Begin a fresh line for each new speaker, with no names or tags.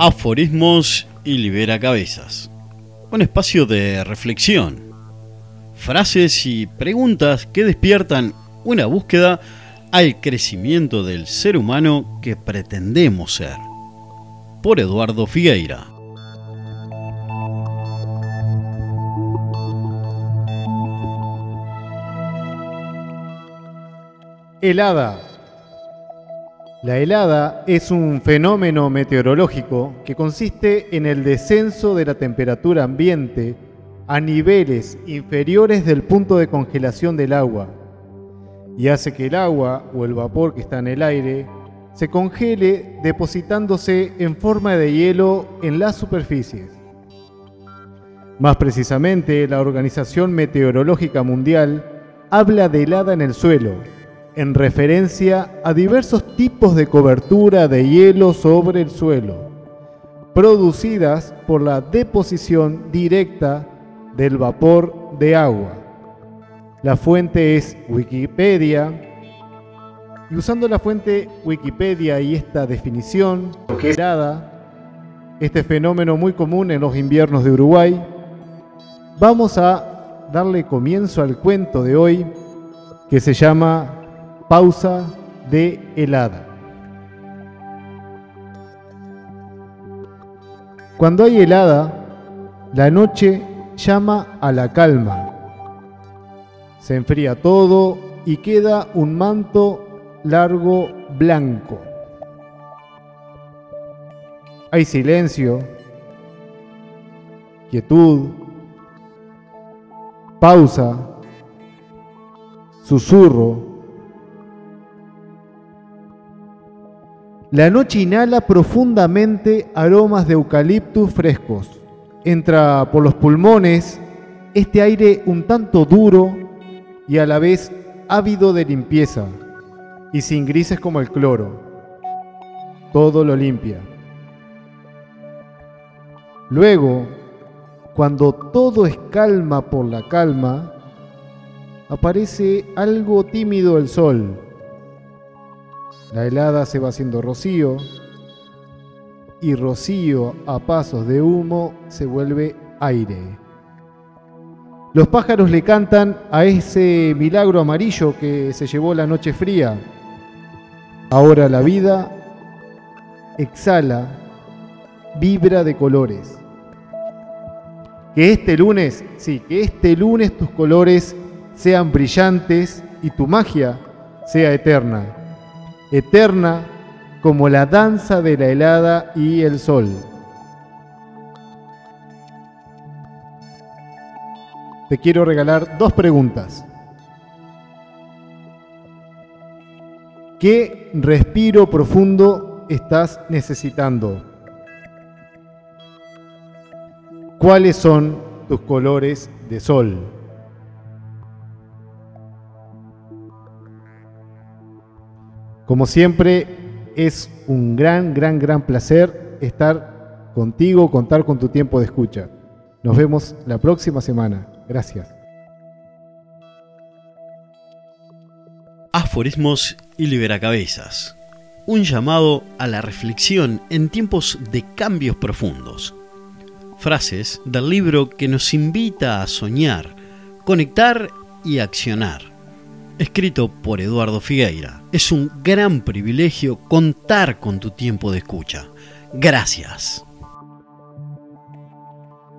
Aforismos y libera cabezas. Un espacio de reflexión. Frases y preguntas que despiertan una búsqueda al crecimiento del ser humano que pretendemos ser. Por Eduardo Figueira.
Helada. La helada es un fenómeno meteorológico que consiste en el descenso de la temperatura ambiente a niveles inferiores del punto de congelación del agua y hace que el agua o el vapor que está en el aire se congele depositándose en forma de hielo en las superficies. Más precisamente, la Organización Meteorológica Mundial habla de helada en el suelo, en referencia a diversos tipos de cobertura de hielo sobre el suelo, producidas por la deposición directa del vapor de agua. La fuente es Wikipedia. Y usando la fuente Wikipedia y esta definición, este fenómeno muy común en los inviernos de Uruguay, vamos a darle comienzo al cuento de hoy que se llama Pausa de helada. Cuando hay helada, la noche llama a la calma. Se enfría todo y queda un manto largo blanco. Hay silencio, quietud, pausa, susurro, La noche inhala profundamente aromas de eucaliptus frescos. Entra por los pulmones este aire un tanto duro y a la vez ávido de limpieza y sin grises como el cloro. Todo lo limpia. Luego, cuando todo es calma por la calma, aparece algo tímido el sol la helada se va haciendo rocío y rocío a pasos de humo se vuelve aire. Los pájaros le cantan a ese milagro amarillo que se llevó la noche fría. Ahora la vida exhala, vibra de colores. Que este lunes, sí, que este lunes tus colores sean brillantes y tu magia sea eterna eterna como la danza de la helada y el sol. Te quiero regalar dos preguntas. ¿Qué respiro profundo estás necesitando? ¿Cuáles son tus colores de sol? Como siempre, es un gran, gran, gran placer estar contigo, contar con tu tiempo de escucha. Nos vemos la próxima semana. Gracias.
Aforismos y Liberacabezas. Un llamado a la reflexión en tiempos de cambios profundos. Frases del libro que nos invita a soñar, conectar y accionar escrito por Eduardo Figueira. Es un gran privilegio contar con tu tiempo de escucha. Gracias.